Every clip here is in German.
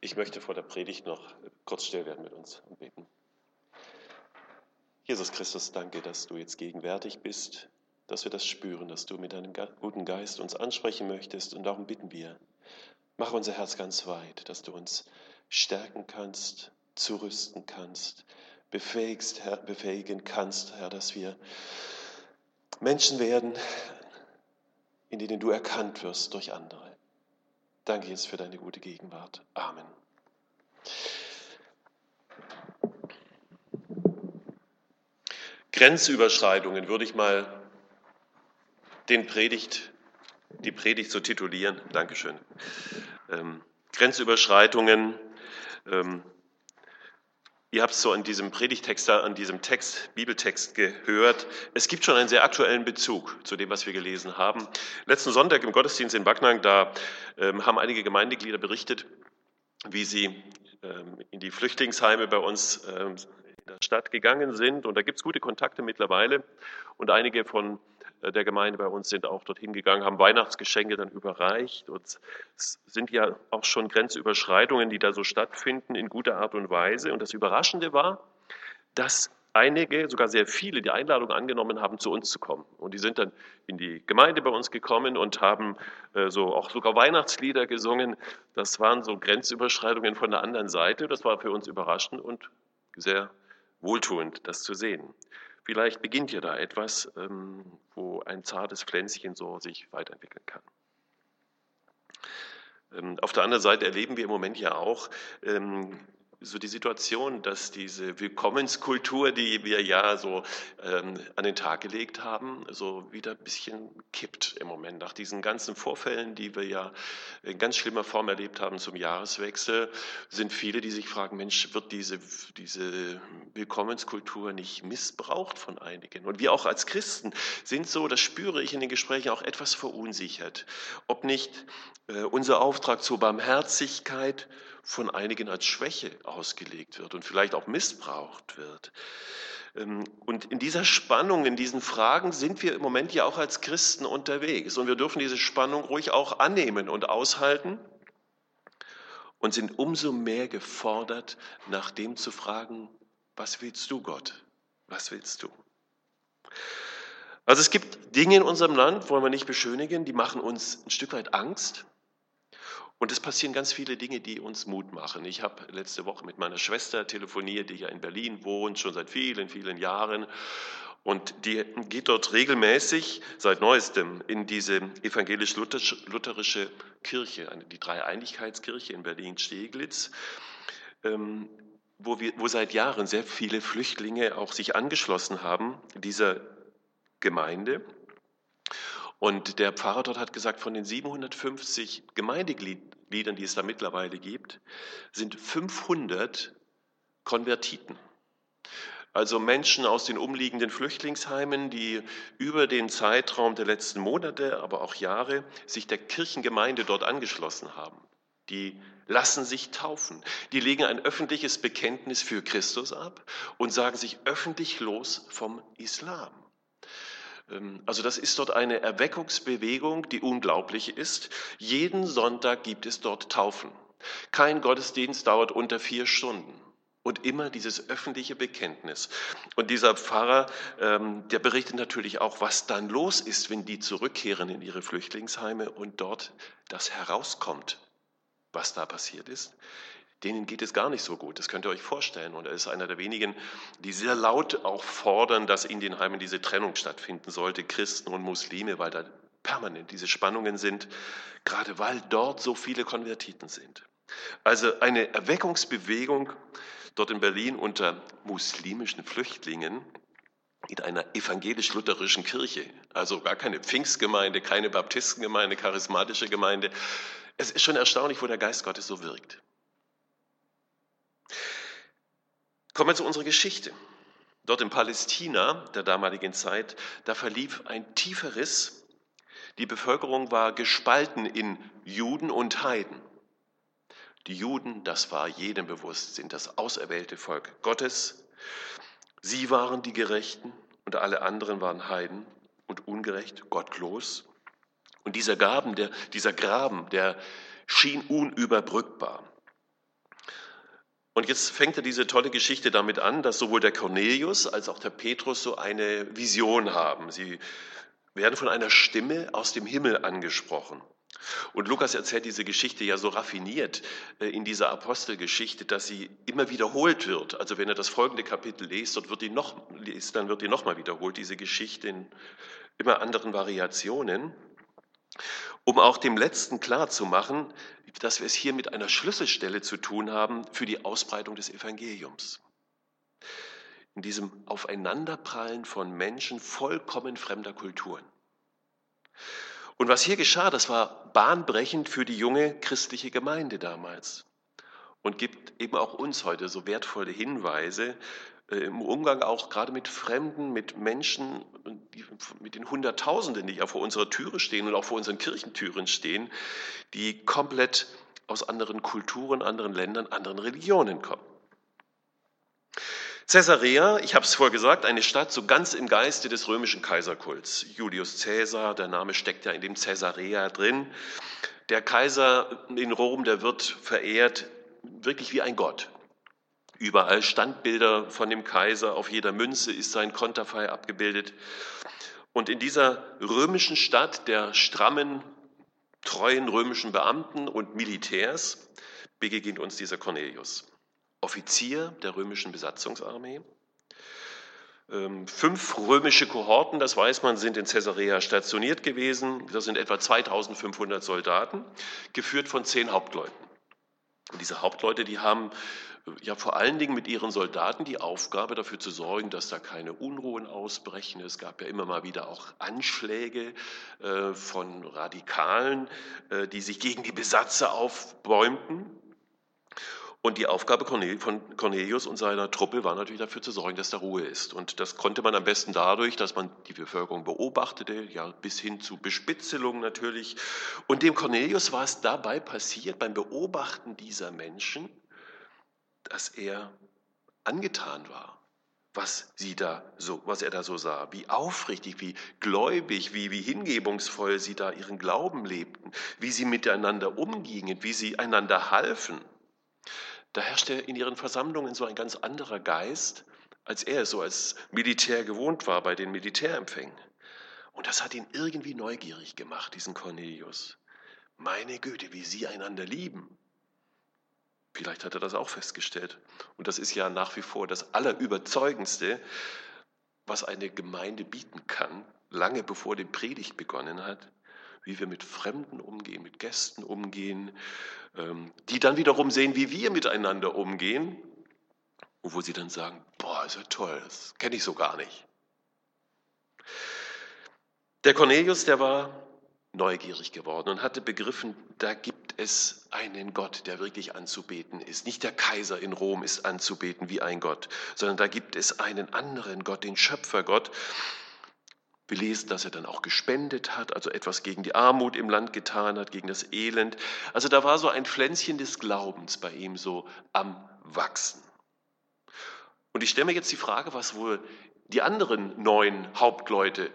Ich möchte vor der Predigt noch kurz still werden mit uns und beten. Jesus Christus, danke, dass du jetzt gegenwärtig bist, dass wir das spüren, dass du mit deinem guten Geist uns ansprechen möchtest und darum bitten wir. Mach unser Herz ganz weit, dass du uns stärken kannst, zurüsten kannst, befähigst, Herr, befähigen kannst, Herr, dass wir Menschen werden, in denen du erkannt wirst durch andere. Danke jetzt für deine gute Gegenwart. Amen. Grenzüberschreitungen würde ich mal den Predigt, die Predigt so titulieren. Dankeschön. Ähm, Grenzüberschreitungen. Ähm, Ihr habt es so an diesem Predigtext, an diesem Text, Bibeltext gehört. Es gibt schon einen sehr aktuellen Bezug zu dem, was wir gelesen haben. Letzten Sonntag im Gottesdienst in Backnang, da ähm, haben einige Gemeindeglieder berichtet, wie sie ähm, in die Flüchtlingsheime bei uns ähm, in der Stadt gegangen sind. Und da gibt es gute Kontakte mittlerweile. Und einige von der Gemeinde bei uns sind auch dorthin gegangen, haben Weihnachtsgeschenke dann überreicht. Und es sind ja auch schon Grenzüberschreitungen, die da so stattfinden in guter Art und Weise. Und das Überraschende war, dass einige, sogar sehr viele, die Einladung angenommen haben, zu uns zu kommen. Und die sind dann in die Gemeinde bei uns gekommen und haben äh, so auch sogar Weihnachtslieder gesungen. Das waren so Grenzüberschreitungen von der anderen Seite. Das war für uns überraschend und sehr wohltuend, das zu sehen. Vielleicht beginnt ja da etwas, ähm, wo ein zartes Pflänzchen so sich weiterentwickeln kann. Ähm, auf der anderen Seite erleben wir im Moment ja auch ähm, so die Situation, dass diese Willkommenskultur, die wir ja so ähm, an den Tag gelegt haben, so wieder ein bisschen kippt im Moment. Nach diesen ganzen Vorfällen, die wir ja in ganz schlimmer Form erlebt haben zum Jahreswechsel, sind viele, die sich fragen, Mensch, wird diese, diese Willkommenskultur nicht missbraucht von einigen? Und wir auch als Christen sind so, das spüre ich in den Gesprächen auch etwas verunsichert, ob nicht äh, unser Auftrag zur Barmherzigkeit von einigen als Schwäche ausgelegt wird und vielleicht auch missbraucht wird. Ähm, und in dieser Spannung, in diesen Fragen sind wir im Moment ja auch als Christen unterwegs. Und wir dürfen diese Spannung ruhig auch annehmen und aushalten und sind umso mehr gefordert, nach dem zu fragen, was willst du, Gott? Was willst du? Also es gibt Dinge in unserem Land, wollen wir nicht beschönigen, die machen uns ein Stück weit Angst. Und es passieren ganz viele Dinge, die uns Mut machen. Ich habe letzte Woche mit meiner Schwester telefoniert, die ja in Berlin wohnt, schon seit vielen, vielen Jahren. Und die geht dort regelmäßig, seit neuestem, in diese evangelisch-lutherische Kirche, die Dreieinigkeitskirche in Berlin-Steglitz, ähm, wo, wir, wo seit Jahren sehr viele Flüchtlinge auch sich angeschlossen haben, dieser Gemeinde. Und der Pfarrer dort hat gesagt, von den 750 Gemeindegliedern, die es da mittlerweile gibt, sind 500 Konvertiten. Also Menschen aus den umliegenden Flüchtlingsheimen, die über den Zeitraum der letzten Monate, aber auch Jahre sich der Kirchengemeinde dort angeschlossen haben. Die lassen sich taufen. Die legen ein öffentliches Bekenntnis für Christus ab und sagen sich öffentlich los vom Islam. Ähm, also das ist dort eine Erweckungsbewegung, die unglaublich ist. Jeden Sonntag gibt es dort Taufen. Kein Gottesdienst dauert unter vier Stunden. Und immer dieses öffentliche Bekenntnis. Und dieser Pfarrer, ähm, der berichtet natürlich auch, was dann los ist, wenn die zurückkehren in ihre Flüchtlingsheime und dort das herauskommt, was da passiert ist denen geht es gar nicht so gut. Das könnt ihr euch vorstellen. Und er ist einer der wenigen, die sehr laut auch fordern, dass in den Heimen diese Trennung stattfinden sollte, Christen und Muslime, weil da permanent diese Spannungen sind, gerade weil dort so viele Konvertiten sind. Also eine Erweckungsbewegung dort in Berlin unter muslimischen Flüchtlingen in einer evangelisch-lutherischen Kirche, also gar keine Pfingstgemeinde, keine Baptistengemeinde, charismatische Gemeinde. Es ist schon erstaunlich, wo der Geist Gottes so wirkt. Kommen wir zu unserer Geschichte. Dort in Palästina der damaligen Zeit, da verlief ein tiefer Riss. Die Bevölkerung war gespalten in Juden und Heiden. Die Juden, das war jedem bewusst, sind das auserwählte Volk Gottes. Sie waren die Gerechten und alle anderen waren Heiden und ungerecht, gottlos. Und dieser Graben, der, dieser Graben, der schien unüberbrückbar. Und jetzt fängt er diese tolle Geschichte damit an, dass sowohl der Cornelius als auch der Petrus so eine Vision haben. Sie werden von einer Stimme aus dem Himmel angesprochen. Und Lukas erzählt diese Geschichte ja so raffiniert äh, in dieser Apostelgeschichte, dass sie immer wiederholt wird. Also wenn er das folgende Kapitel liest, dort wird die noch, liest, dann wird die nochmal wiederholt, diese Geschichte in immer anderen Variationen, um auch dem Letzten klarzumachen, dass wir es hier mit einer Schlüsselstelle zu tun haben für die Ausbreitung des Evangeliums. In diesem Aufeinanderprallen von Menschen vollkommen fremder Kulturen. Und was hier geschah, das war bahnbrechend für die junge christliche Gemeinde damals und gibt eben auch uns heute so wertvolle Hinweise im Umgang auch gerade mit Fremden, mit Menschen, mit den Hunderttausenden, die ja vor unserer Türe stehen und auch vor unseren Kirchentüren stehen, die komplett aus anderen Kulturen, anderen Ländern, anderen Religionen kommen. Caesarea, ich habe es vorher gesagt, eine Stadt so ganz im Geiste des römischen Kaiserkults. Julius Caesar, der Name steckt ja in dem Caesarea drin. Der Kaiser in Rom, der wird verehrt wirklich wie ein Gott. Überall Standbilder von dem Kaiser, auf jeder Münze ist sein Konterfei abgebildet. Und in dieser römischen Stadt der strammen, treuen römischen Beamten und Militärs begegnet uns dieser Cornelius, Offizier der römischen Besatzungsarmee. Ähm, fünf römische Kohorten, das weiß man, sind in Caesarea stationiert gewesen. Das sind etwa 2500 Soldaten, geführt von zehn Hauptleuten. Und diese Hauptleute, die haben ja vor allen Dingen mit ihren Soldaten die Aufgabe dafür zu sorgen, dass da keine Unruhen ausbrechen. Es gab ja immer mal wieder auch Anschläge äh, von Radikalen, äh, die sich gegen die Besatzer aufbäumten. Und die Aufgabe von Cornelius und seiner Truppe war natürlich dafür zu sorgen, dass da Ruhe ist. Und das konnte man am besten dadurch, dass man die Bevölkerung beobachtete, ja bis hin zu Bespitzelung natürlich. Und dem Cornelius war es dabei passiert, beim Beobachten dieser Menschen, dass er angetan war, was sie da so, was er da so sah, wie aufrichtig, wie gläubig, wie, wie hingebungsvoll sie da ihren Glauben lebten, wie sie miteinander umgingen, wie sie einander halfen. Da herrschte in ihren Versammlungen so ein ganz anderer Geist, als er es so als Militär gewohnt war bei den Militärempfängen. Und das hat ihn irgendwie neugierig gemacht, diesen Cornelius. Meine Güte, wie sie einander lieben. Vielleicht hat er das auch festgestellt. Und das ist ja nach wie vor das Allerüberzeugendste, was eine Gemeinde bieten kann, lange bevor die Predigt begonnen hat, wie wir mit Fremden umgehen, mit Gästen umgehen, ähm, die dann wiederum sehen, wie wir miteinander umgehen, und wo sie dann sagen, boah, ist ja toll, das kenne ich so gar nicht. Der Cornelius, der war neugierig geworden und hatte begriffen, da gibt es einen Gott, der wirklich anzubeten ist. Nicht der Kaiser in Rom ist anzubeten wie ein Gott, sondern da gibt es einen anderen Gott, den Schöpfergott. Wir lesen, dass er dann auch gespendet hat, also etwas gegen die Armut im Land getan hat, gegen das Elend. Also da war so ein Pflänzchen des Glaubens bei ihm so am Wachsen. Und ich stelle mir jetzt die Frage, was wohl die anderen neun Hauptleute,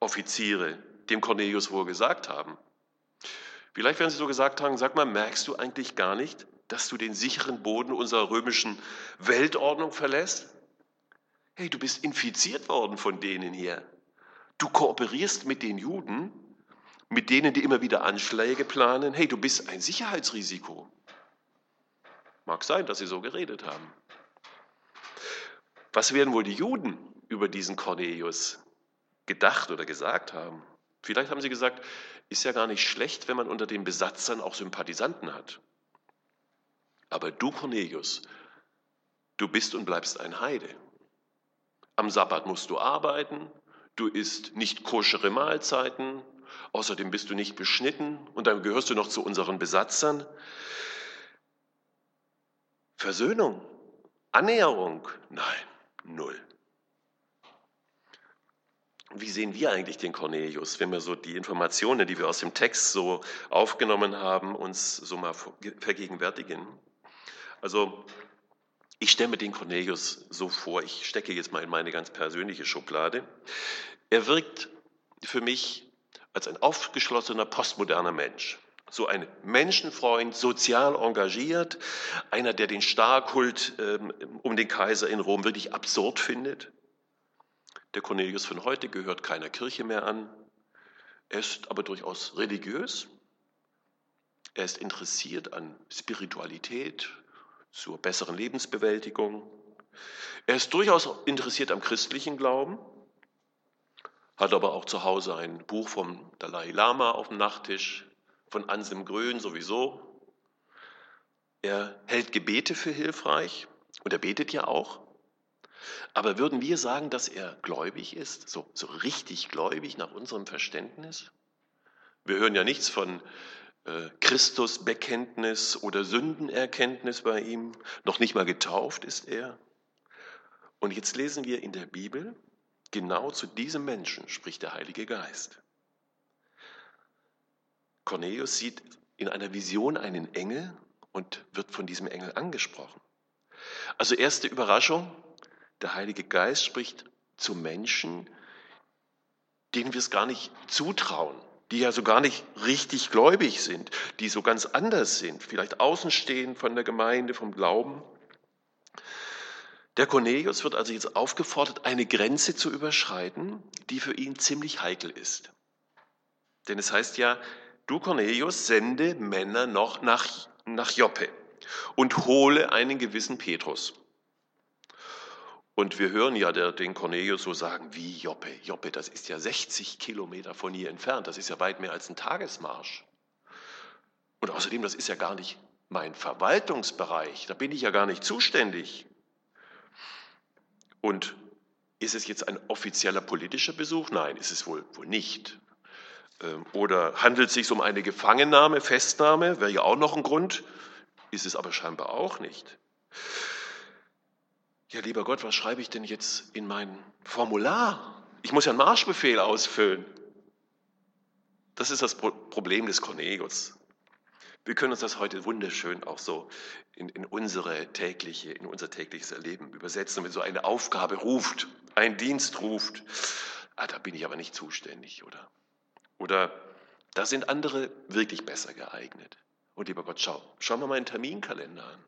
Offiziere, dem Cornelius wohl gesagt haben. Vielleicht werden sie so gesagt haben, sag mal, merkst du eigentlich gar nicht, dass du den sicheren Boden unserer römischen Weltordnung verlässt? Hey, du bist infiziert worden von denen hier. Du kooperierst mit den Juden, mit denen, die immer wieder Anschläge planen. Hey, du bist ein Sicherheitsrisiko. Mag sein, dass sie so geredet haben. Was werden wohl die Juden über diesen Cornelius gedacht oder gesagt haben? Vielleicht haben sie gesagt, ist ja gar nicht schlecht, wenn man unter den Besatzern auch Sympathisanten hat. Aber du, Cornelius, du bist und bleibst ein Heide. Am Sabbat musst du arbeiten, du isst nicht koschere Mahlzeiten, außerdem bist du nicht beschnitten und dann gehörst du noch zu unseren Besatzern. Versöhnung, Annäherung, nein, null. Wie sehen wir eigentlich den Cornelius, wenn wir so die Informationen, die wir aus dem Text so aufgenommen haben, uns so mal vergegenwärtigen? Also ich stelle mir den Cornelius so vor, ich stecke jetzt mal in meine ganz persönliche Schublade. Er wirkt für mich als ein aufgeschlossener, postmoderner Mensch. So ein Menschenfreund, sozial engagiert, einer, der den Starkult ähm, um den Kaiser in Rom wirklich absurd findet. Der Cornelius von heute gehört keiner Kirche mehr an. Er ist aber durchaus religiös. Er ist interessiert an Spiritualität zur besseren Lebensbewältigung. Er ist durchaus interessiert am christlichen Glauben, hat aber auch zu Hause ein Buch vom Dalai Lama auf dem Nachttisch, von Anselm Grön sowieso. Er hält Gebete für hilfreich und er betet ja auch. Aber würden wir sagen, dass er gläubig ist, so, so richtig gläubig nach unserem Verständnis? Wir hören ja nichts von äh, Christusbekenntnis oder Sündenerkenntnis bei ihm, noch nicht mal getauft ist er. Und jetzt lesen wir in der Bibel, genau zu diesem Menschen spricht der Heilige Geist. Cornelius sieht in einer Vision einen Engel und wird von diesem Engel angesprochen. Also erste Überraschung, der Heilige Geist spricht zu Menschen, denen wir es gar nicht zutrauen, die ja so gar nicht richtig gläubig sind, die so ganz anders sind, vielleicht außenstehend von der Gemeinde, vom Glauben. Der Cornelius wird also jetzt aufgefordert, eine Grenze zu überschreiten, die für ihn ziemlich heikel ist. Denn es heißt ja, du Cornelius, sende Männer noch nach, nach Joppe und hole einen gewissen Petrus. Und wir hören ja den Cornelius so sagen, wie Joppe. Joppe, das ist ja 60 Kilometer von hier entfernt. Das ist ja weit mehr als ein Tagesmarsch. Und außerdem, das ist ja gar nicht mein Verwaltungsbereich. Da bin ich ja gar nicht zuständig. Und ist es jetzt ein offizieller politischer Besuch? Nein, ist es wohl, wohl nicht. Ähm, oder handelt es sich um eine Gefangennahme, Festnahme? Wäre ja auch noch ein Grund. Ist es aber scheinbar auch nicht ja lieber Gott, was schreibe ich denn jetzt in mein Formular? Ich muss ja einen Marschbefehl ausfüllen. Das ist das Problem des Cornelius. Wir können uns das heute wunderschön auch so in, in, unsere tägliche, in unser tägliches Erleben übersetzen, wenn so eine Aufgabe ruft, ein Dienst ruft. Ah, da bin ich aber nicht zuständig, oder? Oder da sind andere wirklich besser geeignet. Und lieber Gott, schau, schau mal meinen Terminkalender an.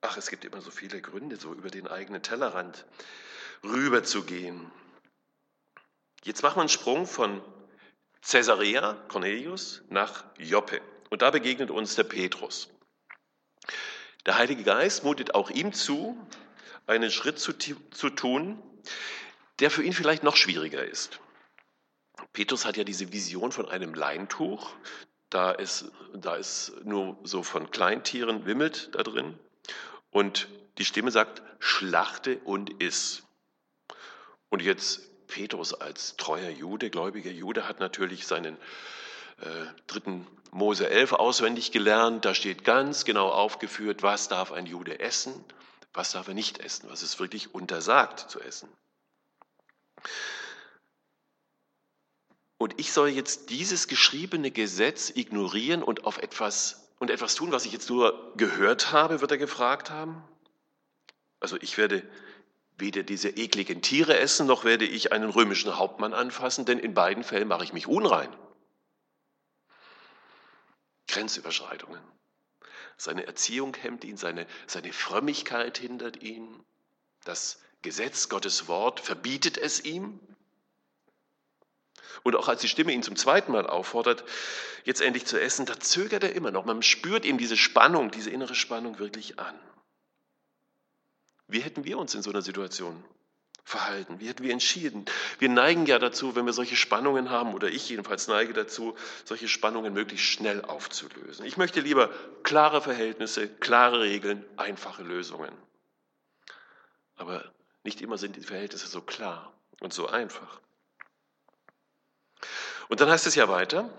Ach, es gibt immer so viele Gründe, so über den eigenen Tellerrand rüberzugehen. Jetzt machen wir einen Sprung von Caesarea, Cornelius, nach Joppe. Und da begegnet uns der Petrus. Der Heilige Geist mutet auch ihm zu, einen Schritt zu, zu tun, der für ihn vielleicht noch schwieriger ist. Petrus hat ja diese Vision von einem Leintuch, da ist, da ist nur so von Kleintieren wimmelt da drin. Und die Stimme sagt, schlachte und iss. Und jetzt Petrus als treuer Jude, gläubiger Jude, hat natürlich seinen äh, dritten Mose 11 auswendig gelernt. Da steht ganz genau aufgeführt, was darf ein Jude essen, was darf er nicht essen, was ist wirklich untersagt zu essen. Und ich soll jetzt dieses geschriebene Gesetz ignorieren und auf etwas und etwas tun, was ich jetzt nur gehört habe, wird er gefragt haben? Also ich werde weder diese ekligen Tiere essen, noch werde ich einen römischen Hauptmann anfassen, denn in beiden Fällen mache ich mich unrein. Grenzüberschreitungen. Seine Erziehung hemmt ihn, seine, seine Frömmigkeit hindert ihn. Das Gesetz, Gottes Wort verbietet es ihm. Und auch als die Stimme ihn zum zweiten Mal auffordert, jetzt endlich zu essen, da zögert er immer noch. Man spürt ihm diese Spannung, diese innere Spannung wirklich an. Wie hätten wir uns in so einer Situation verhalten? Wie hätten wir entschieden? Wir neigen ja dazu, wenn wir solche Spannungen haben, oder ich jedenfalls neige dazu, solche Spannungen möglichst schnell aufzulösen. Ich möchte lieber klare Verhältnisse, klare Regeln, einfache Lösungen. Aber nicht immer sind die Verhältnisse so klar und so einfach. Und dann heißt es ja weiter,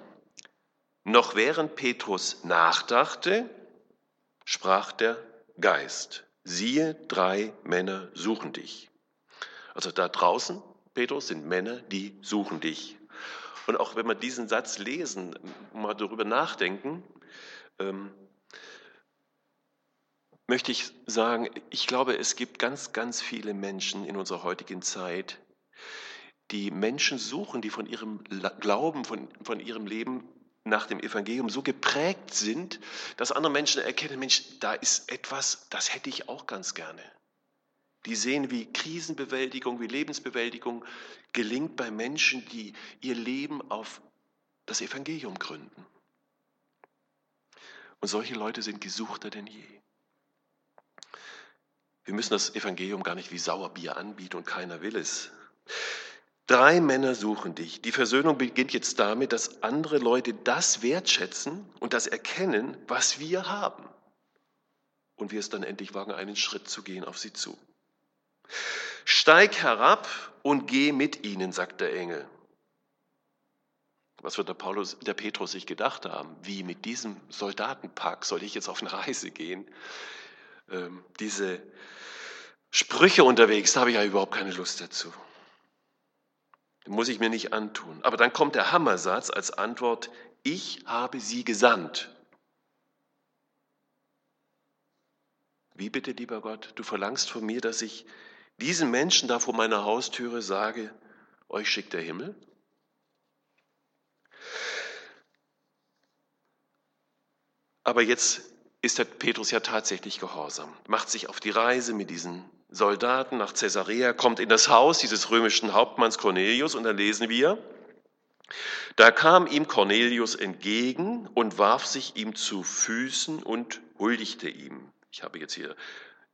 noch während Petrus nachdachte, sprach der Geist, siehe, drei Männer suchen dich. Also da draußen, Petrus, sind Männer, die suchen dich. Und auch wenn wir diesen Satz lesen, mal darüber nachdenken, ähm, möchte ich sagen, ich glaube, es gibt ganz, ganz viele Menschen in unserer heutigen Zeit, die Menschen suchen, die von ihrem Glauben, von, von ihrem Leben nach dem Evangelium so geprägt sind, dass andere Menschen erkennen, Mensch, da ist etwas, das hätte ich auch ganz gerne. Die sehen, wie Krisenbewältigung, wie Lebensbewältigung gelingt bei Menschen, die ihr Leben auf das Evangelium gründen. Und solche Leute sind gesuchter denn je. Wir müssen das Evangelium gar nicht wie Sauerbier anbieten und keiner will es. Drei Männer suchen dich. Die Versöhnung beginnt jetzt damit, dass andere Leute das wertschätzen und das erkennen, was wir haben. Und wir es dann endlich wagen, einen Schritt zu gehen auf sie zu. Steig herab und geh mit ihnen, sagt der Engel. Was wird der, Paulus, der Petrus sich gedacht haben? Wie mit diesem Soldatenpack soll ich jetzt auf eine Reise gehen? Ähm, diese Sprüche unterwegs, da habe ich ja überhaupt keine Lust dazu. Muss ich mir nicht antun. Aber dann kommt der Hammersatz als Antwort, ich habe sie gesandt. Wie bitte, lieber Gott, du verlangst von mir, dass ich diesen Menschen da vor meiner Haustüre sage, euch schickt der Himmel? Aber jetzt ist der Petrus ja tatsächlich gehorsam, macht sich auf die Reise mit diesen Soldaten nach Caesarea, kommt in das Haus dieses römischen Hauptmanns Cornelius und da lesen wir, da kam ihm Cornelius entgegen und warf sich ihm zu Füßen und huldigte ihm. Ich habe jetzt hier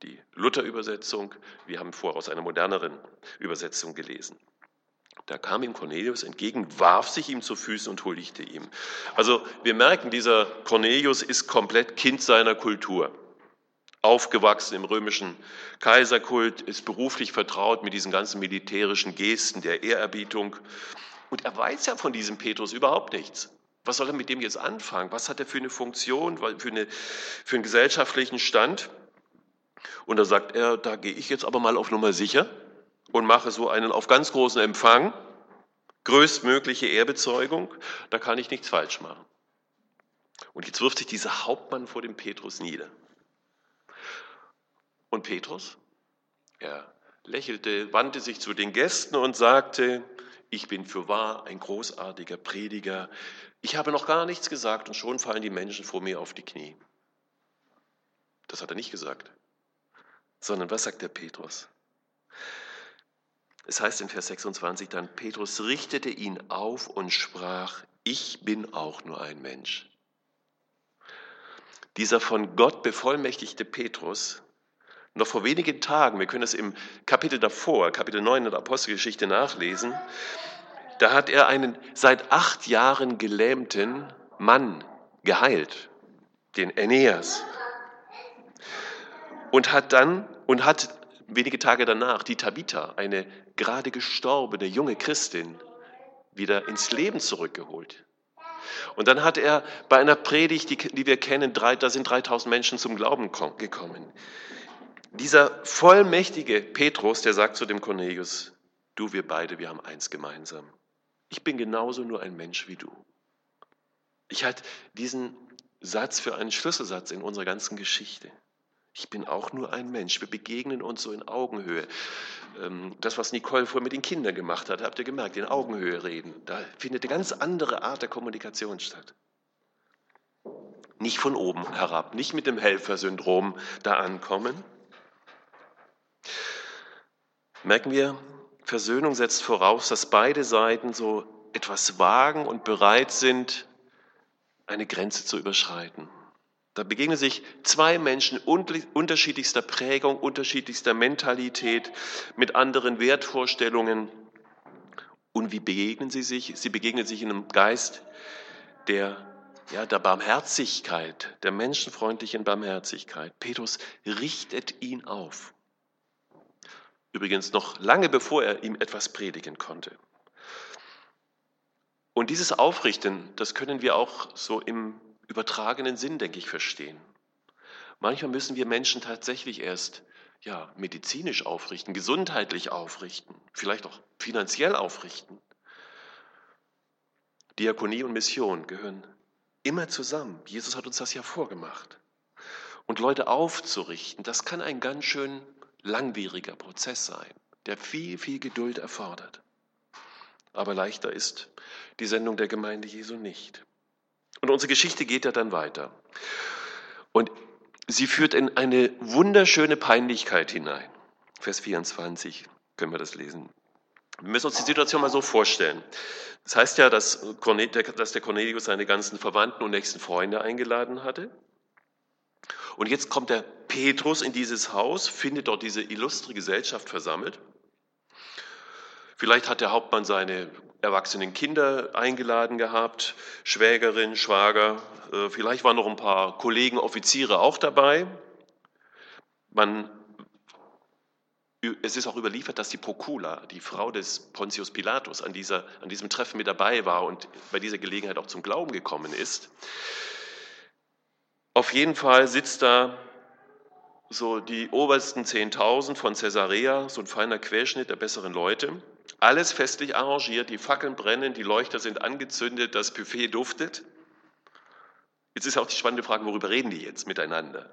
die Luther-Übersetzung, wir haben vorher aus einer moderneren Übersetzung gelesen. Da kam ihm Cornelius entgegen, warf sich ihm zu Füßen und huldigte ihm. Also wir merken, dieser Cornelius ist komplett Kind seiner Kultur. Aufgewachsen im römischen Kaiserkult, ist beruflich vertraut mit diesen ganzen militärischen Gesten der Ehrerbietung. Und er weiß ja von diesem Petrus überhaupt nichts. Was soll er mit dem jetzt anfangen? Was hat er für eine Funktion, für, eine, für einen gesellschaftlichen Stand? Und da sagt er, da gehe ich jetzt aber mal auf Nummer sicher und mache so einen auf ganz großen Empfang, größtmögliche Ehrbezeugung, da kann ich nichts falsch machen. Und jetzt wirft sich dieser Hauptmann vor dem Petrus nieder. Und Petrus, er lächelte, wandte sich zu den Gästen und sagte, ich bin für wahr ein großartiger Prediger. Ich habe noch gar nichts gesagt und schon fallen die Menschen vor mir auf die Knie. Das hat er nicht gesagt, sondern was sagt der Petrus? Es heißt in Vers 26 dann, Petrus richtete ihn auf und sprach, ich bin auch nur ein Mensch. Dieser von Gott bevollmächtigte Petrus, noch vor wenigen Tagen, wir können es im Kapitel davor, Kapitel 9 der Apostelgeschichte nachlesen, da hat er einen seit acht Jahren gelähmten Mann geheilt, den Aeneas. Und hat dann, und hat wenige Tage danach die Tabitha, eine gerade gestorbene junge Christin, wieder ins Leben zurückgeholt. Und dann hat er bei einer Predigt, die, die wir kennen, drei, da sind 3000 Menschen zum Glauben gekommen. Dieser vollmächtige Petrus, der sagt zu dem Cornelius, du, wir beide, wir haben eins gemeinsam. Ich bin genauso nur ein Mensch wie du. Ich halte diesen Satz für einen Schlüsselsatz in unserer ganzen Geschichte. Ich bin auch nur ein Mensch. Wir begegnen uns so in Augenhöhe. Ähm, das, was Nicole vorher mit den Kindern gemacht hat, habt ihr gemerkt, in Augenhöhe reden. Da findet eine ganz andere Art der Kommunikation statt. Nicht von oben herab, nicht mit dem Helfersyndrom da ankommen. Merken wir, Versöhnung setzt voraus, dass beide Seiten so etwas wagen und bereit sind, eine Grenze zu überschreiten. Da begegnen sich zwei Menschen unterschiedlichster Prägung, unterschiedlichster Mentalität, mit anderen Wertvorstellungen. Und wie begegnen sie sich? Sie begegnen sich in einem Geist der, ja, der Barmherzigkeit, der menschenfreundlichen Barmherzigkeit. Petrus richtet ihn auf. Übrigens noch lange bevor er ihm etwas predigen konnte. Und dieses Aufrichten, das können wir auch so im übertragenen Sinn, denke ich, verstehen. Manchmal müssen wir Menschen tatsächlich erst ja, medizinisch aufrichten, gesundheitlich aufrichten, vielleicht auch finanziell aufrichten. Diakonie und Mission gehören immer zusammen. Jesus hat uns das ja vorgemacht. Und Leute aufzurichten, das kann ein ganz schön langwieriger Prozess sein, der viel, viel Geduld erfordert. Aber leichter ist die Sendung der Gemeinde Jesu nicht. Und unsere Geschichte geht ja dann weiter. Und sie führt in eine wunderschöne Peinlichkeit hinein. Vers 24 können wir das lesen. Wir müssen uns die Situation mal so vorstellen. Das heißt ja, dass, der Cornelius seine ganzen Verwandten und nächsten Freunde eingeladen hatte. Und jetzt kommt der Petrus in dieses Haus, findet dort diese illustre Gesellschaft versammelt. Vielleicht hat der Hauptmann seine erwachsenen Kinder eingeladen gehabt, Schwägerin, Schwager, äh, vielleicht waren noch ein paar Kollegen, Offiziere auch dabei. Man, es ist auch überliefert, dass die Procula, die Frau des Pontius Pilatus, an, dieser, an diesem Treffen mit dabei war und bei dieser Gelegenheit auch zum Glauben gekommen ist. Auf jeden Fall sitzt da so die obersten 10.000 von Caesarea, so ein feiner Querschnitt der besseren Leute. Alles festlich arrangiert, die Fackeln brennen, die Leuchter sind angezündet, das Buffet duftet. Jetzt ist auch die spannende Frage, worüber reden die jetzt miteinander?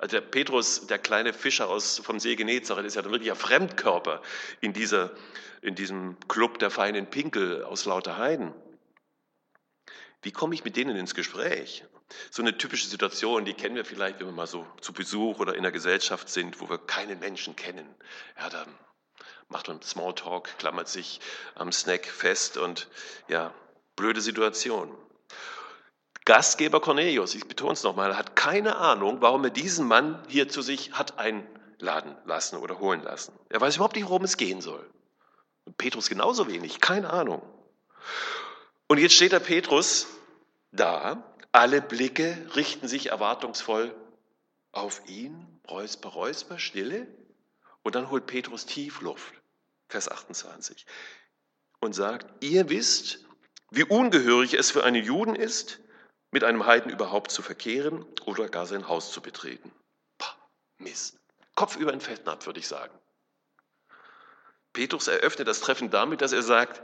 Also der Petrus, der kleine Fischer aus, vom See Genezareth, ist ja wirklich ein Fremdkörper in, dieser, in diesem Club der feinen Pinkel aus lauter Heiden. Wie komme ich mit denen ins Gespräch? So eine typische Situation, die kennen wir vielleicht, wenn wir mal so zu Besuch oder in der Gesellschaft sind, wo wir keinen Menschen kennen. Ja, dann macht man Smalltalk, klammert sich am Snack fest und ja, blöde Situation. Gastgeber Cornelius, ich betone es nochmal, hat keine Ahnung, warum er diesen Mann hier zu sich hat einladen lassen oder holen lassen. Er weiß überhaupt nicht, worum es gehen soll. Und Petrus genauso wenig, keine Ahnung. Und jetzt steht der Petrus da alle Blicke richten sich erwartungsvoll auf ihn, Räusper, Räusper, Stille. Und dann holt Petrus tief Luft, Vers 28, und sagt, ihr wisst, wie ungehörig es für einen Juden ist, mit einem Heiden überhaupt zu verkehren oder gar sein Haus zu betreten. Pah, Mist. Kopf über den Fettnapf, würde ich sagen. Petrus eröffnet das Treffen damit, dass er sagt,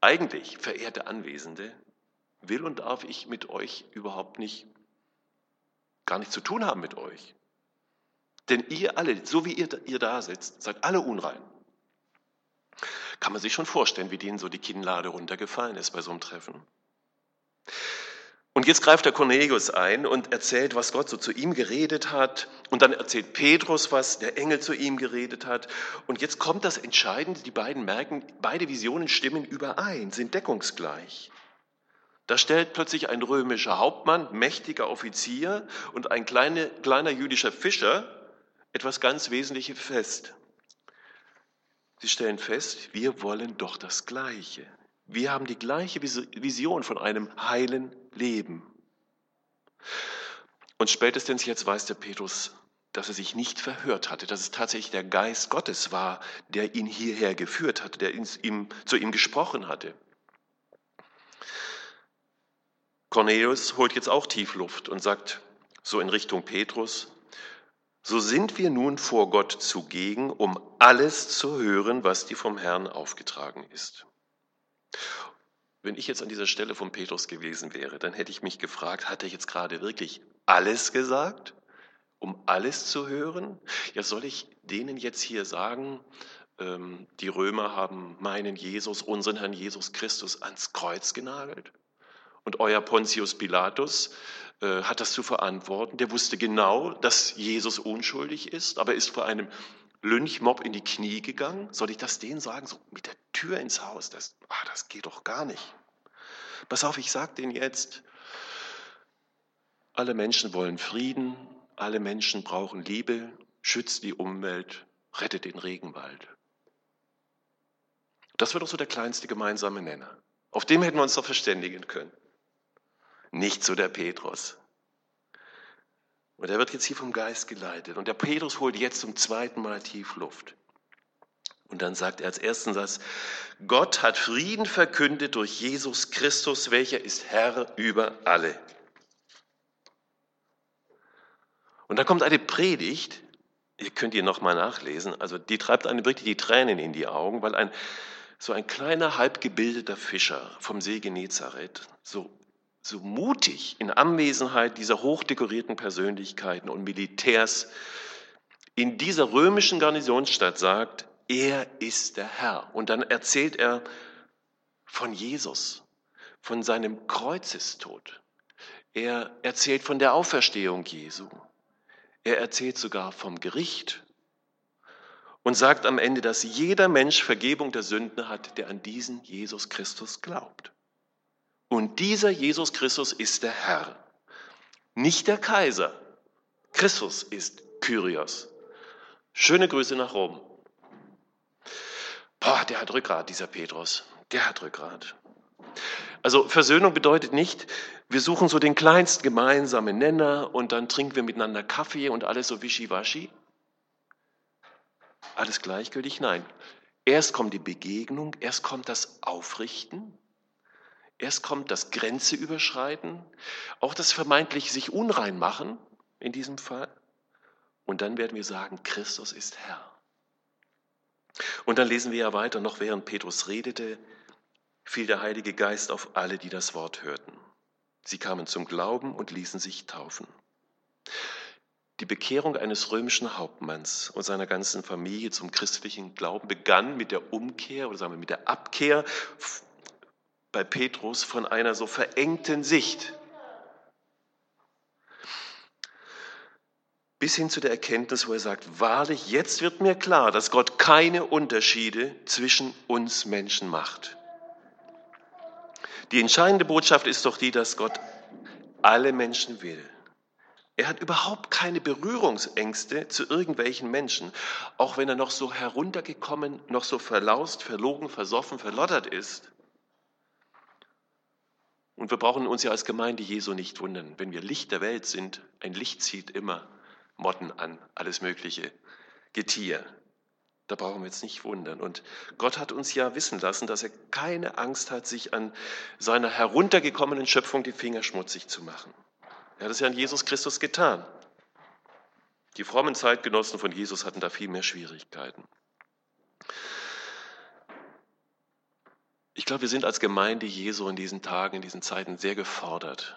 eigentlich, verehrte Anwesende, will und darf ich mit euch überhaupt nicht, gar nichts zu tun haben mit euch. Denn ihr alle, so wie ihr, ihr da sitzt, seid alle unrein. Kann man sich schon vorstellen, wie denen so die Kinnlade runtergefallen ist bei so einem Treffen. Und jetzt greift der Cornelius ein und erzählt, was Gott so zu ihm geredet hat. Und dann erzählt Petrus, was der Engel zu ihm geredet hat. Und jetzt kommt das Entscheidende, die beiden merken, beide Visionen stimmen überein, sind deckungsgleich. Da stellt plötzlich ein römischer Hauptmann, mächtiger Offizier und ein kleine, kleiner jüdischer Fischer etwas ganz Wesentliches fest. Sie stellen fest, wir wollen doch das Gleiche. Wir haben die gleiche Vision von einem heilen Leben. Und spätestens jetzt weiß der Petrus, dass er sich nicht verhört hatte, dass es tatsächlich der Geist Gottes war, der ihn hierher geführt hatte, der ihm, zu ihm gesprochen hatte. Cornelius holt jetzt auch Tiefluft und sagt so in Richtung Petrus, so sind wir nun vor Gott zugegen, um alles zu hören, was dir vom Herrn aufgetragen ist. Wenn ich jetzt an dieser Stelle von Petrus gewesen wäre, dann hätte ich mich gefragt, hat er jetzt gerade wirklich alles gesagt, um alles zu hören? Ja, soll ich denen jetzt hier sagen, ähm, die Römer haben meinen Jesus, unseren Herrn Jesus Christus ans Kreuz genagelt? Und euer Pontius Pilatus äh, hat das zu verantworten. Der wusste genau, dass Jesus unschuldig ist, aber ist vor einem Lynchmob in die Knie gegangen. Soll ich das denen sagen? So mit der Tür ins Haus. Das, ah, das geht doch gar nicht. Pass auf, ich sage denen jetzt, alle Menschen wollen Frieden, alle Menschen brauchen Liebe, schützt die Umwelt, rettet den Regenwald. Das wird doch so der kleinste gemeinsame Nenner. Auf dem hätten wir uns doch verständigen können nicht so der Petrus. Und er wird jetzt hier vom Geist geleitet. Und der Petrus holt jetzt zum zweiten Mal tief Luft. Und dann sagt er als ersten Satz, Gott hat Frieden verkündet durch Jesus Christus, welcher ist Herr über alle. Und da kommt eine Predigt, ihr könnt ihr nochmal nachlesen, also die treibt einem wirklich die Tränen in die Augen, weil ein, so ein kleiner, halbgebildeter Fischer vom See Genezareth so so mutig in Anwesenheit dieser hochdekorierten Persönlichkeiten und Militärs in dieser römischen Garnisonsstadt sagt, er ist der Herr. Und dann erzählt er von Jesus, von seinem Kreuzestod. Er erzählt von der Auferstehung Jesu. Er erzählt sogar vom Gericht und sagt am Ende, dass jeder Mensch Vergebung der Sünden hat, der an diesen Jesus Christus glaubt. Und dieser Jesus Christus ist der Herr, nicht der Kaiser. Christus ist Kyrios. Schöne Grüße nach Rom. Boah, der hat Rückgrat, dieser Petrus. Der hat Rückgrat. Also Versöhnung bedeutet nicht, wir suchen so den kleinsten gemeinsamen Nenner und dann trinken wir miteinander Kaffee und alles so wischiwaschi. Alles gleichgültig? Nein. Erst kommt die Begegnung, erst kommt das Aufrichten, erst kommt das Grenze überschreiten, auch das vermeintlich sich unrein machen in diesem Fall. Und dann werden wir sagen, Christus ist Herr. Und dann lesen wir ja weiter, noch während Petrus redete, fiel der Heilige Geist auf alle, die das Wort hörten. Sie kamen zum Glauben und ließen sich taufen. Die Bekehrung eines römischen Hauptmanns und seiner ganzen Familie zum christlichen Glauben begann mit der Umkehr oder sagen wir mit der Abkehr bei Petrus von einer so verengten Sicht bis hin zu der Erkenntnis, wo er sagt, wahrlich, jetzt wird mir klar, dass Gott keine Unterschiede zwischen uns Menschen macht. Die entscheidende Botschaft ist doch die, dass Gott alle Menschen will. Er hat überhaupt keine Berührungsängste zu irgendwelchen Menschen, auch wenn er noch so heruntergekommen, noch so verlaust, verlogen, versoffen, verlottert ist. Und wir brauchen uns ja als Gemeinde Jesu nicht wundern, wenn wir Licht der Welt sind. Ein Licht zieht immer Motten an, alles mögliche Getier. Da brauchen wir jetzt nicht wundern. Und Gott hat uns ja wissen lassen, dass er keine Angst hat, sich an seiner heruntergekommenen Schöpfung die Finger schmutzig zu machen. Er hat es ja an Jesus Christus getan. Die frommen Zeitgenossen von Jesus hatten da viel mehr Schwierigkeiten. Ich glaube, wir sind als Gemeinde Jesu in diesen Tagen, in diesen Zeiten sehr gefordert.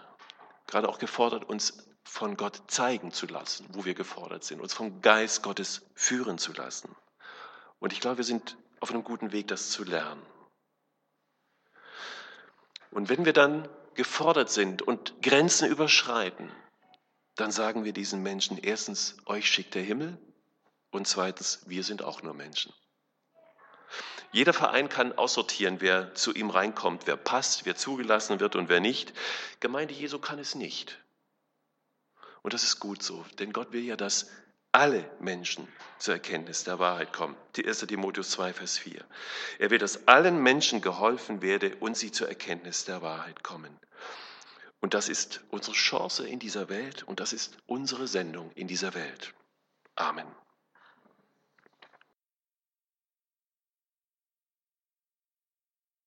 Gerade auch gefordert, uns von Gott zeigen zu lassen, wo wir gefordert sind, uns vom Geist Gottes führen zu lassen. Und ich glaube, wir sind auf einem guten Weg, das zu lernen. Und wenn wir dann gefordert sind und Grenzen überschreiten, dann sagen wir diesen Menschen erstens, euch schickt der Himmel und zweitens, wir sind auch nur Menschen. Jeder Verein kann aussortieren, wer zu ihm reinkommt, wer passt, wer zugelassen wird und wer nicht. Gemeinde Jesu kann es nicht. Und das ist gut so, denn Gott will ja, dass alle Menschen zur Erkenntnis der Wahrheit kommen. Die 1. Timotheus 2, Vers 4. Er will, dass allen Menschen geholfen werde und sie zur Erkenntnis der Wahrheit kommen. Und das ist unsere Chance in dieser Welt und das ist unsere Sendung in dieser Welt. Amen.